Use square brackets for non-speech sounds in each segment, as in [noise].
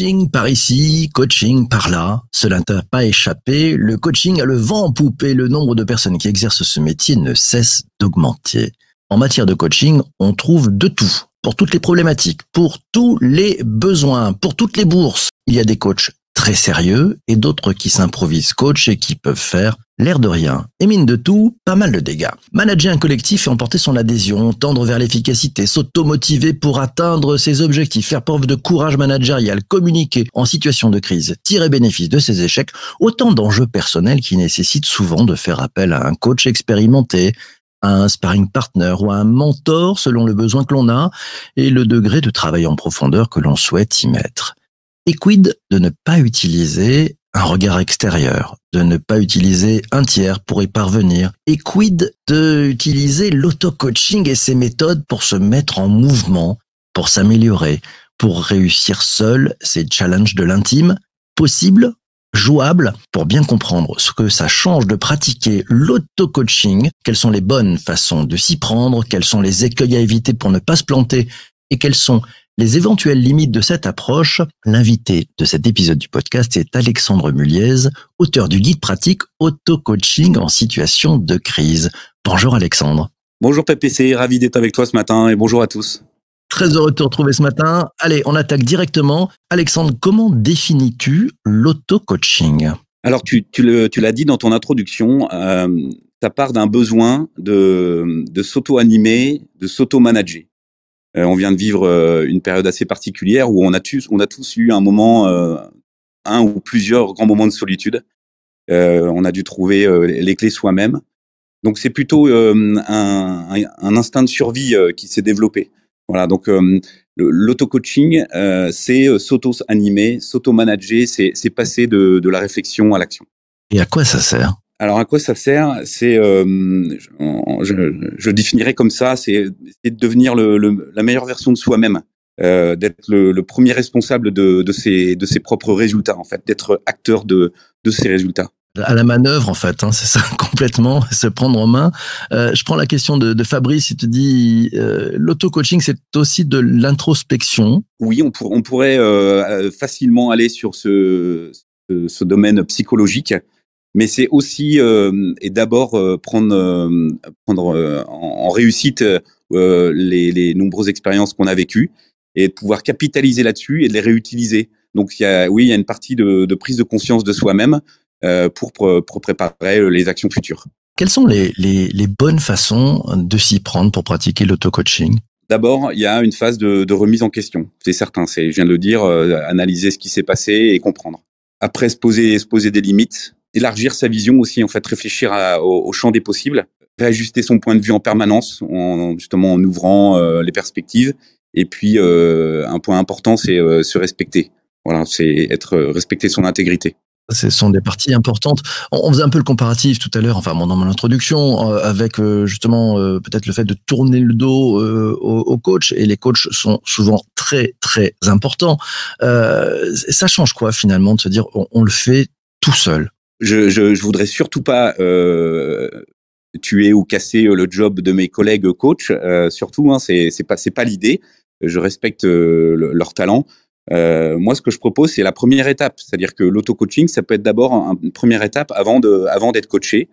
Coaching par ici, coaching par là. Cela t'a pas échappé. Le coaching a le vent en poupe et le nombre de personnes qui exercent ce métier ne cesse d'augmenter. En matière de coaching, on trouve de tout. Pour toutes les problématiques, pour tous les besoins, pour toutes les bourses. Il y a des coachs très sérieux et d'autres qui s'improvisent coach et qui peuvent faire l'air de rien. Et mine de tout, pas mal de dégâts. Manager un collectif et emporter son adhésion, tendre vers l'efficacité, s'automotiver pour atteindre ses objectifs, faire preuve de courage managérial, communiquer en situation de crise, tirer bénéfice de ses échecs, autant d'enjeux personnels qui nécessitent souvent de faire appel à un coach expérimenté, à un sparring partner ou à un mentor selon le besoin que l'on a et le degré de travail en profondeur que l'on souhaite y mettre. Et quid de ne pas utiliser un regard extérieur, de ne pas utiliser un tiers pour y parvenir, et quid de utiliser l'auto-coaching et ses méthodes pour se mettre en mouvement, pour s'améliorer, pour réussir seul ces challenges de l'intime, possible, jouable, pour bien comprendre ce que ça change de pratiquer l'auto-coaching, quelles sont les bonnes façons de s'y prendre, quels sont les écueils à éviter pour ne pas se planter, et quels sont les éventuelles limites de cette approche, l'invité de cet épisode du podcast est Alexandre Muliez, auteur du guide pratique Auto-coaching en situation de crise. Bonjour Alexandre. Bonjour PPC, ravi d'être avec toi ce matin et bonjour à tous. Très heureux de te retrouver ce matin. Allez, on attaque directement. Alexandre, comment définis-tu l'auto-coaching? Alors, tu, l'as dit dans ton introduction, euh, ça part d'un besoin de, de s'auto-animer, de s'auto-manager. Euh, on vient de vivre euh, une période assez particulière où on a, tous, on a tous eu un moment, euh, un ou plusieurs grands moments de solitude. on a dû trouver les clés soi-même. Donc c'est plutôt un, instinct de survie qui s'est développé. Voilà, donc l'auto-coaching, c'est s'auto-animer, s'auto-manager, c'est passer de, de la réflexion à l'action. Et à quoi ça sert? Alors à quoi ça sert? C'est, euh, je, je, définirais comme ça, c'est de devenir le, le, la meilleure version de soi-même, euh, d'être le, le, premier responsable de, de, ses, de ses propres résultats, en fait, d'être acteur de, de ses résultats. À la manœuvre, en fait, hein, [laughs] c'est ça complètement, se prendre en main. Euh, je prends la question de, de Fabrice, il te dit, euh, l'auto-coaching, c'est aussi de l'introspection. Oui, on, pour, on pourrait euh, facilement aller sur ce, ce, ce domaine psychologique mais c'est aussi euh, et d'abord euh, prendre euh, prendre en, réussite les, les, nombreuses expériences qu'on a vécues et de pouvoir capitaliser là-dessus et de les réutiliser. Donc il y a oui il y a une partie de, de prise de conscience de soi-même pour, pour préparer les actions futures. Quelles sont les, les, les bonnes façons de s'y prendre pour pratiquer l'auto-coaching? D'abord, il y a une phase de, de remise en question. C'est certain. C'est, je viens de le dire, analyser ce qui s'est passé et comprendre. Après, se poser, se poser des limites, élargir sa vision aussi, en fait, réfléchir au, champ des possibles, réajuster son point de vue en permanence, en, justement en ouvrant euh, les perspectives. Et puis, euh, un point important, c'est euh, se respecter. Voilà, c'est être respecter son intégrité. Ce sont des parties importantes. On faisait un peu le comparatif tout à l'heure, enfin dans mon introduction, avec justement peut-être le fait de tourner le dos aux, coachs. Et les coachs sont souvent très très importants. ça change quoi finalement de se dire on le fait tout seul? Je, je, je voudrais surtout pas euh, tuer ou casser euh, le job de mes collègues coachs. Euh, surtout, hein, c'est c'est pas c'est pas l'idée. Je respecte euh, leur talent. Euh, moi, ce que je propose, c'est la première étape, c'est-à-dire que l'auto-coaching, ça peut être d'abord une première étape avant de avant d'être coaché,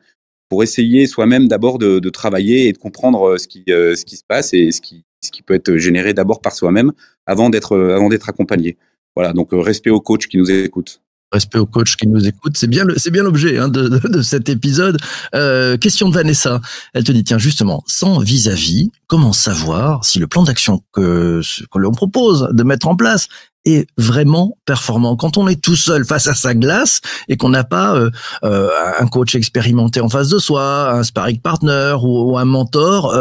pour essayer soi-même d'abord de, de, travailler et de comprendre ce qui ce qui se passe et ce qui ce qui peut être généré d'abord par soi-même avant d'être avant d'être accompagné. Voilà, donc respect aux coachs qui nous écoutent respect aux coachs qui nous écoutent. C'est bien, c'est bien l'objet hein, de, de, cet épisode. Euh, question de Vanessa. Elle te dit tiens justement, sans vis-à-vis, comment savoir si le plan d'action que que l'on propose de mettre en place est vraiment performant? Quand on est tout seul face à sa glace et qu'on n'a pas euh, euh, un coach expérimenté en face de soi, un sparring partner ou, un mentor.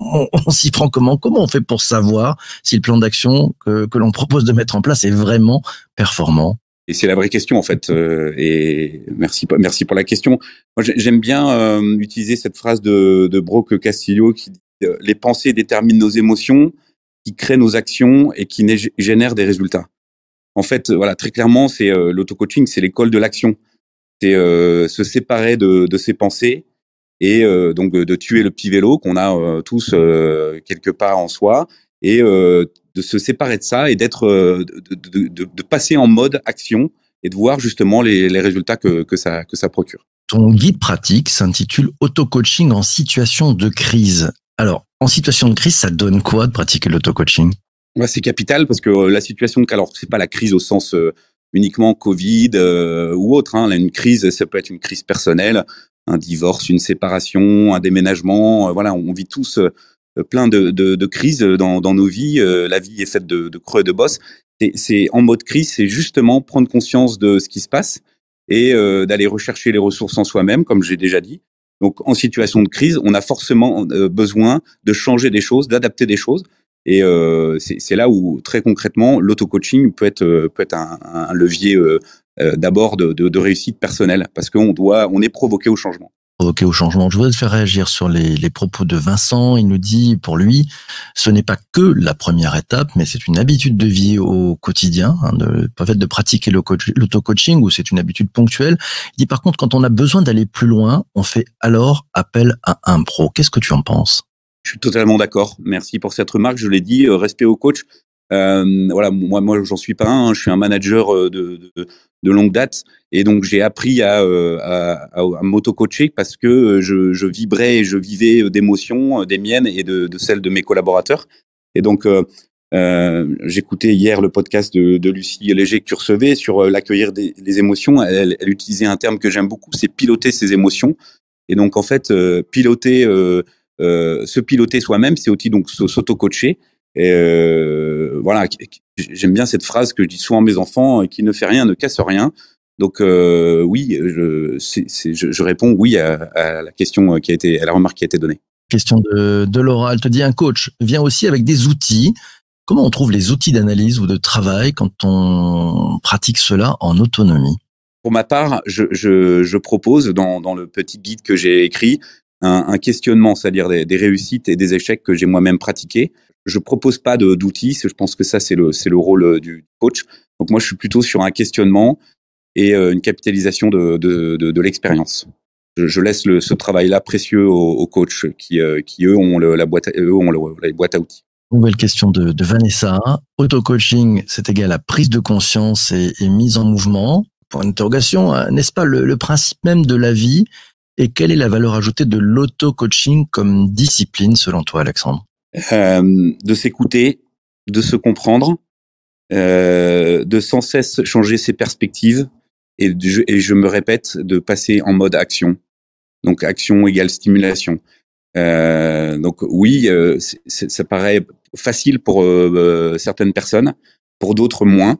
On, on s'y prend comment? Comment on fait pour savoir si le plan d'action que, que l'on propose de mettre en place est vraiment performant? Et c'est la vraie question en fait. Euh, et merci, merci pour la question. Moi, j'aime bien euh, utiliser cette phrase de, de Brock Castillo qui dit euh, les pensées déterminent nos émotions, qui créent nos actions et qui génèrent des résultats. En fait, voilà, très clairement, c'est l'auto-coaching, c'est l'école de l'action. C'est se séparer de, de, ses pensées et donc de tuer le petit vélo qu'on a tous quelque part en soi et de se séparer de ça et d'être, de, de, de, de, passer en mode action et de voir justement les, les résultats que, que, ça, que ça procure. Ton guide pratique s'intitule Auto-coaching en situation de crise. Alors, en situation de crise, ça donne quoi de pratiquer l'auto-coaching? Ouais, C'est capital parce que la situation alors c'est pas la crise au sens uniquement Covid euh, ou autre. Hein. Une crise, ça peut être une crise personnelle, un divorce, une séparation, un déménagement. Euh, voilà, on vit tous euh, plein de, de, de, crises dans, dans nos vies. la vie est faite de, de creux et de bosses. C'est en mode crise, c'est justement prendre conscience de ce qui se passe et d'aller rechercher les ressources en soi-même, comme j'ai déjà dit. Donc, en situation de crise, on a forcément besoin de changer des choses, d'adapter des choses. Et euh, c'est là où très concrètement l'auto-coaching peut être euh, peut être un, un levier euh, euh, d'abord de, de, de, réussite personnelle parce qu'on doit on est provoqué au changement. Provoqué au changement. Je voudrais te faire réagir sur les, les propos de Vincent. Il nous dit pour lui, ce n'est pas que la première étape, mais c'est une habitude de vie au quotidien, hein, de, pas fait de pratiquer l'auto-coaching ou c'est une habitude ponctuelle. Il dit par contre quand on a besoin d'aller plus loin, on fait alors appel à un pro. Qu'est-ce que tu en penses? Je suis totalement d'accord. Merci pour cette remarque. Je l'ai dit, euh, respect au coach. Euh, voilà, moi, moi, j'en suis pas un. Je suis un manager euh, de, de, de longue date, et donc j'ai appris à, euh, à, à, m'auto-coacher parce que je, je, vibrais et je vivais d'émotions, des miennes et de, de, celles de mes collaborateurs. Et donc, euh, j'écoutais hier le podcast de, de, Lucie Léger que tu recevais sur l'accueillir des émotions. Elle, elle, utilisait un terme que j'aime beaucoup, c'est piloter ses émotions. Et donc, en fait, piloter euh, se piloter soi-même, c'est aussi donc s'auto-coacher. Et euh, voilà, j'aime bien cette phrase que je dis souvent à mes enfants qui ne fait rien ne casse rien. Donc euh, oui, je, je, je, réponds oui à, à, la question qui a été, à la remarque qui a été donnée. Question de, de Laura, elle te dit un coach vient aussi avec des outils. Comment on trouve les outils d'analyse ou de travail quand on pratique cela en autonomie? Pour ma part, je, je, je propose dans, dans le petit guide que j'ai écrit un, un questionnement, c'est-à-dire des, des, réussites et des échecs que j'ai moi-même pratiqués. Je propose pas d'outils, je pense que ça c'est le c'est le rôle euh, du coach. Donc moi je suis plutôt sur un questionnement et euh, une capitalisation de de, de, l'expérience. Je, laisse le, ce travail-là précieux aux, coachs qui euh, qui eux ont la boîte eux ont le, la à outils. Nouvelle question de, Vanessa. Auto-coaching, c'est égal à prise de conscience et, mise en mouvement. Pour une interrogation, n'est-ce pas le, le, principe même de la vie? Et quelle est la valeur ajoutée de l'auto-coaching comme discipline selon toi, Alexandre? Euh, De s'écouter, de se comprendre, euh, de sans cesse changer ses perspectives et, de, et je me répète, de passer en mode action. Donc action égale stimulation. Euh, donc oui, euh, ça paraît facile pour euh, certaines personnes, pour d'autres moins,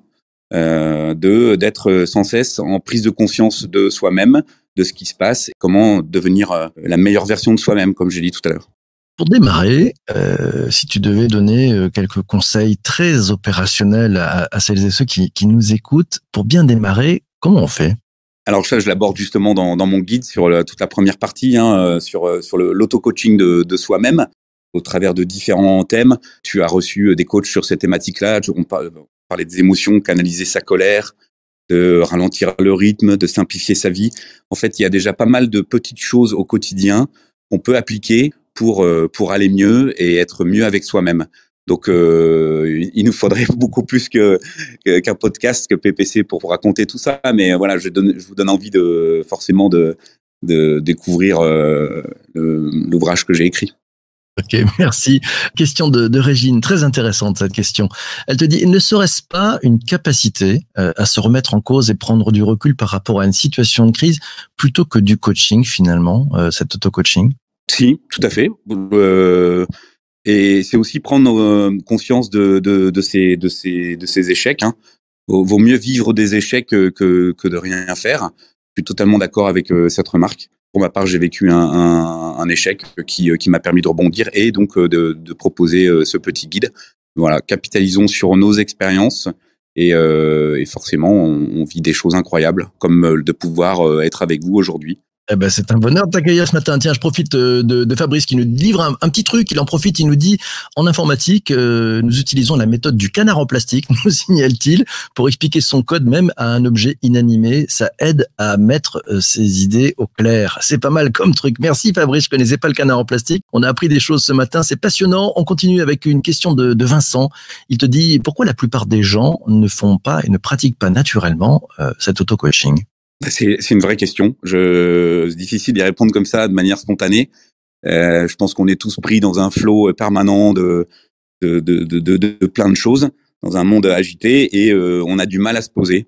euh, de d'être sans cesse en prise de conscience de soi-même, de ce qui se passe, comment devenir la meilleure version de soi-même, comme j'ai dit tout à l'heure. Pour démarrer, euh, si tu devais donner euh, quelques conseils très opérationnels à, celles et ceux qui, nous écoutent, pour bien démarrer, comment on fait? Alors ça, je l'aborde justement dans, mon guide sur toute la première partie, hein, euh, sur, sur l'auto-coaching de, de soi-même, au travers de différents thèmes. Tu as reçu des coachs sur ces thématiques-là. On parlait des émotions, canaliser sa colère, de ralentir le rythme, de simplifier sa vie. En fait, il y a déjà pas mal de petites choses au quotidien qu'on peut appliquer pour euh, pour aller mieux et être mieux avec soi-même. Donc, euh, il nous faudrait [laughs] beaucoup plus que qu'un podcast, que PPC pour vous raconter tout ça. Mais voilà, je, donne, je vous donne envie de forcément de de découvrir euh, l'ouvrage que j'ai écrit. Ok, [laughs] merci. Question de, de, Régine, très intéressante cette question. Elle te dit, ne serait-ce pas une capacité euh, à se remettre en cause et prendre du recul par rapport à une situation de crise plutôt que du coaching finalement, euh, cet auto-coaching? Si, tout à fait. Euh, et c'est aussi prendre euh, conscience de, de, de, ces, de, ces, de ces échecs. Hein. Vaut mieux vivre des échecs que, que, que de rien faire. Je suis totalement d'accord avec euh, cette remarque pour ma part, j'ai vécu un, un, un, échec qui, qui m'a permis de rebondir et donc euh, de, de, proposer euh, ce petit guide. Voilà, capitalisons sur nos expériences et, euh, et forcément, on, on, vit des choses incroyables, comme de pouvoir être avec vous aujourd'hui. Eh ben, c'est un bonheur de t'accueillir ce matin. Tiens, je profite euh, de, Fabrice qui nous livre un, petit truc. Il en profite, il nous dit en informatique, euh, nous utilisons la méthode du canard en plastique, [laughs] nous signale-t-il, pour expliquer son code même à un objet inanimé. Ça aide à mettre euh, ses idées au clair. C'est pas mal comme truc. Merci Fabrice, je connaissais pas le canard en plastique. On a appris des choses ce matin, c'est passionnant. On continue avec une question de, Vincent. Il te dit pourquoi la plupart des gens ne font pas et ne pratiquent pas naturellement cet auto-coaching? C'est une vraie question. C'est difficile d'y répondre comme ça de manière spontanée. Euh, je pense qu'on est tous pris dans un flot permanent de de, de, de, plein de choses, dans un monde agité, et euh, on a du mal à se poser.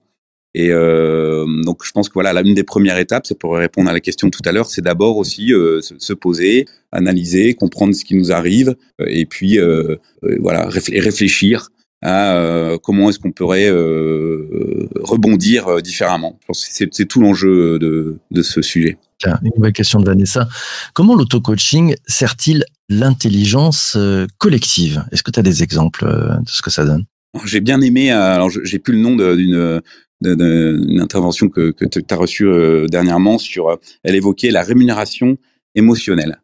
Et euh, donc, je pense que voilà, l'une des premières étapes, c'est pour répondre à la question tout à l'heure, c'est d'abord aussi euh, se, poser, analyser, comprendre ce qui nous arrive, et puis euh, voilà, réfléchir à euh, comment est-ce qu'on pourrait euh, rebondir euh, différemment. C'est tout l'enjeu de, de ce sujet. Une nouvelle question de Vanessa. Comment l'auto-coaching sert-il l'intelligence collective? Est-ce que tu as des exemples de ce que ça donne? J'ai bien aimé, alors j'ai plus le nom d'une d'une intervention que, que tu as reçue dernièrement sur, elle évoquait la rémunération émotionnelle.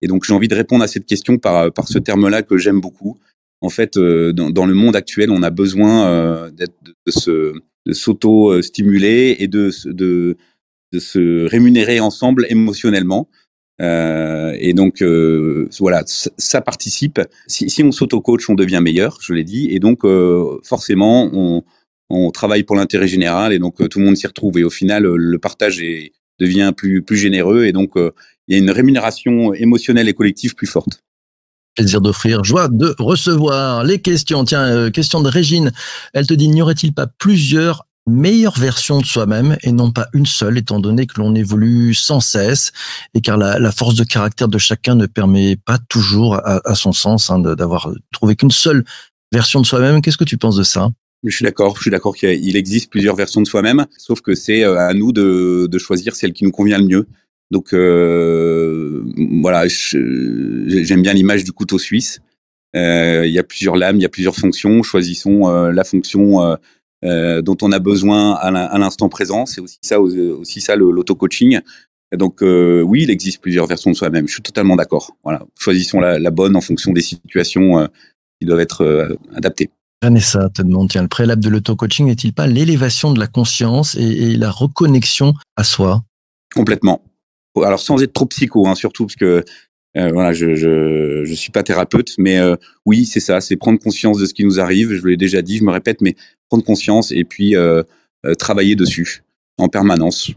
Et donc j'ai envie de répondre à cette question par, par ce terme-là que j'aime beaucoup, en fait, euh, dans, le monde actuel, on a besoin euh, de, se de s'auto-stimuler et de, de, de se rémunérer ensemble émotionnellement. Euh, et donc voilà, ça participe. Si, si on s'auto-coach, on devient meilleur, je l'ai dit, et donc forcément on, on travaille pour l'intérêt général, et donc tout le monde s'y retrouve. Et au final, le partage est, devient plus plus généreux, et donc il y a une rémunération émotionnelle et collective plus forte plaisir d'offrir, joie de recevoir les questions. Tiens, euh, question de Régine. Elle te dit, n'y aurait-il pas plusieurs meilleures versions de soi-même et non pas une seule, étant donné que l'on évolue sans cesse et car la, force de caractère de chacun ne permet pas toujours, à, son sens, hein, d'avoir trouvé qu'une seule version de soi-même. Qu'est-ce que tu penses de ça? Je suis d'accord, je suis d'accord qu'il existe plusieurs versions de soi-même, sauf que c'est euh, à nous de, de choisir celle qui nous convient le mieux. Donc euh, voilà, j'aime bien l'image du couteau suisse. Euh, il y a plusieurs lames, il y a plusieurs fonctions. Choisissons euh, la fonction dont on a besoin à l'instant présent. C'est aussi ça, aussi ça l'auto-coaching. Donc oui, il existe plusieurs versions de soi-même. Je suis totalement d'accord. Voilà, choisissons la, bonne en fonction des situations qui doivent être adaptées. Vanessa te demande, tiens, le préalable de l'auto-coaching n'est-il pas l'élévation de la conscience et, la reconnexion à soi? Complètement alors sans être trop psycho, hein, surtout parce que euh, voilà, je, je je suis pas thérapeute, mais euh, oui, c'est ça, c'est prendre conscience de ce qui nous arrive. Je l'ai déjà dit, je me répète, mais prendre conscience et puis euh, travailler dessus en permanence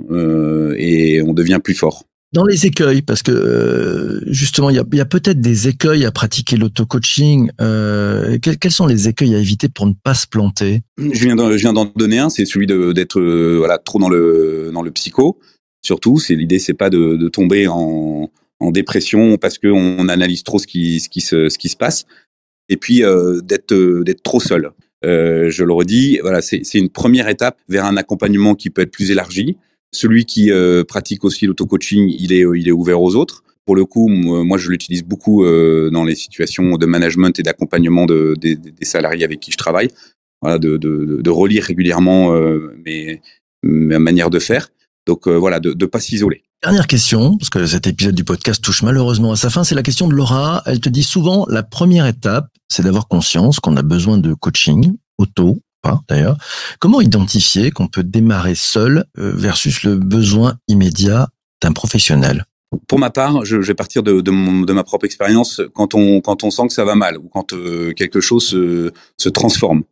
et on devient plus fort. Dans les écueils, parce que justement, il y a, y a peut-être des écueils à pratiquer l'auto-coaching. Euh, quels, sont les écueils à éviter pour ne pas se planter? Je viens d'en donner un, c'est celui d'être voilà trop dans le dans le psycho. Surtout, c'est l'idée, c'est pas de, de tomber en, en, dépression parce qu'on analyse trop ce qui, ce qui, se, ce qui se passe, et puis euh, d'être d'être trop seul. Euh, je le redis, voilà, c'est une première étape vers un accompagnement qui peut être plus élargi. Celui qui euh, pratique aussi l'auto-coaching, il est, il est ouvert aux autres. Pour le coup, moi, je l'utilise beaucoup euh, dans les situations de management et d'accompagnement de, des salariés avec qui je travaille. Voilà, de, de, de relire régulièrement euh, mes, ma manière de faire. Donc euh, voilà, de ne pas s'isoler. Dernière question, parce que cet épisode du podcast touche malheureusement à sa fin, c'est la question de Laura. Elle te dit souvent, la première étape, c'est d'avoir conscience qu'on a besoin de coaching, auto, pas d'ailleurs. Comment identifier qu'on peut démarrer seul euh, versus le besoin immédiat d'un professionnel? Pour ma part, je, vais partir de, de, ma propre expérience. Quand on quand on sent que ça va mal ou quand euh, quelque chose se, se transforme.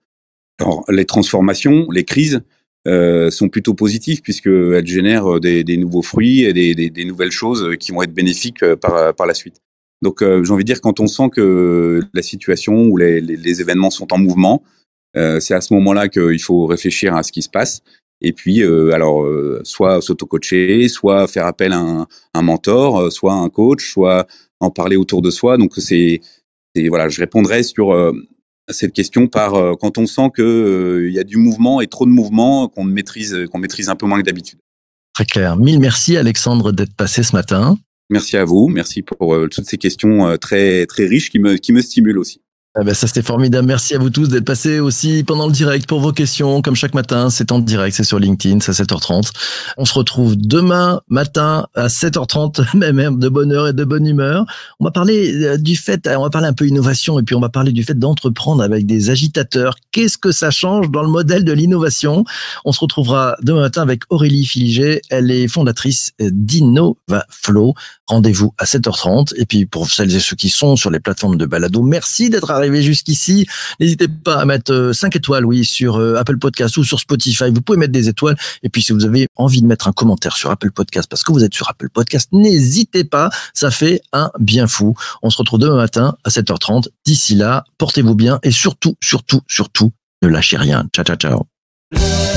Alors les transformations, les crises, euh, sont plutôt positives puisqu'elles génèrent euh, des, nouveaux fruits et des, nouvelles choses qui vont être bénéfiques euh, par, par la suite. Donc j'ai envie de dire quand on sent que la situation ou les, événements sont en mouvement, c'est à ce moment-là qu'il faut réfléchir à ce qui se passe. Et puis, alors, soit s'auto-coacher, soit faire appel à un, un mentor, soit un coach, soit en parler autour de soi. Donc, c'est, voilà, je répondrai sur cette question par euh, quand on sent que euh, il y a du mouvement et trop de mouvement qu'on maîtrise qu'on maîtrise un peu moins que d'habitude. Très clair. Mille merci Alexandre d'être passé ce matin. Merci à vous, merci pour euh, toutes ces questions très très riches qui me qui me stimulent aussi. Ah ben ça c'est formidable. Merci à vous tous d'être passés aussi pendant le direct pour vos questions. Comme chaque matin, c'est en direct, c'est sur LinkedIn, c'est à 7h30. On se retrouve demain matin à 7h30, [laughs] même de bonne heure et de bonne humeur. On va parler euh, du fait, on va parler un peu innovation et puis on va parler du fait d'entreprendre avec des agitateurs. Qu'est-ce que ça change dans le modèle de l'innovation? On se retrouvera demain matin avec Aurélie Filiger. Elle est fondatrice d'InnovaFlow. Rendez-vous à 7h30. Et puis pour celles et ceux qui sont sur les plateformes de balado, merci d'être jusqu'ici. N'hésitez pas à mettre 5 euh, étoiles, oui, sur euh, Apple Podcast ou sur Spotify. Vous pouvez mettre des étoiles. Et puis, si vous avez envie de mettre un commentaire sur Apple Podcast parce que vous êtes sur Apple Podcast, n'hésitez pas. Ça fait un bien fou. On se retrouve demain matin à 7h30. D'ici là, portez-vous bien et surtout, surtout, surtout, ne lâchez rien. Ciao, ciao, ciao.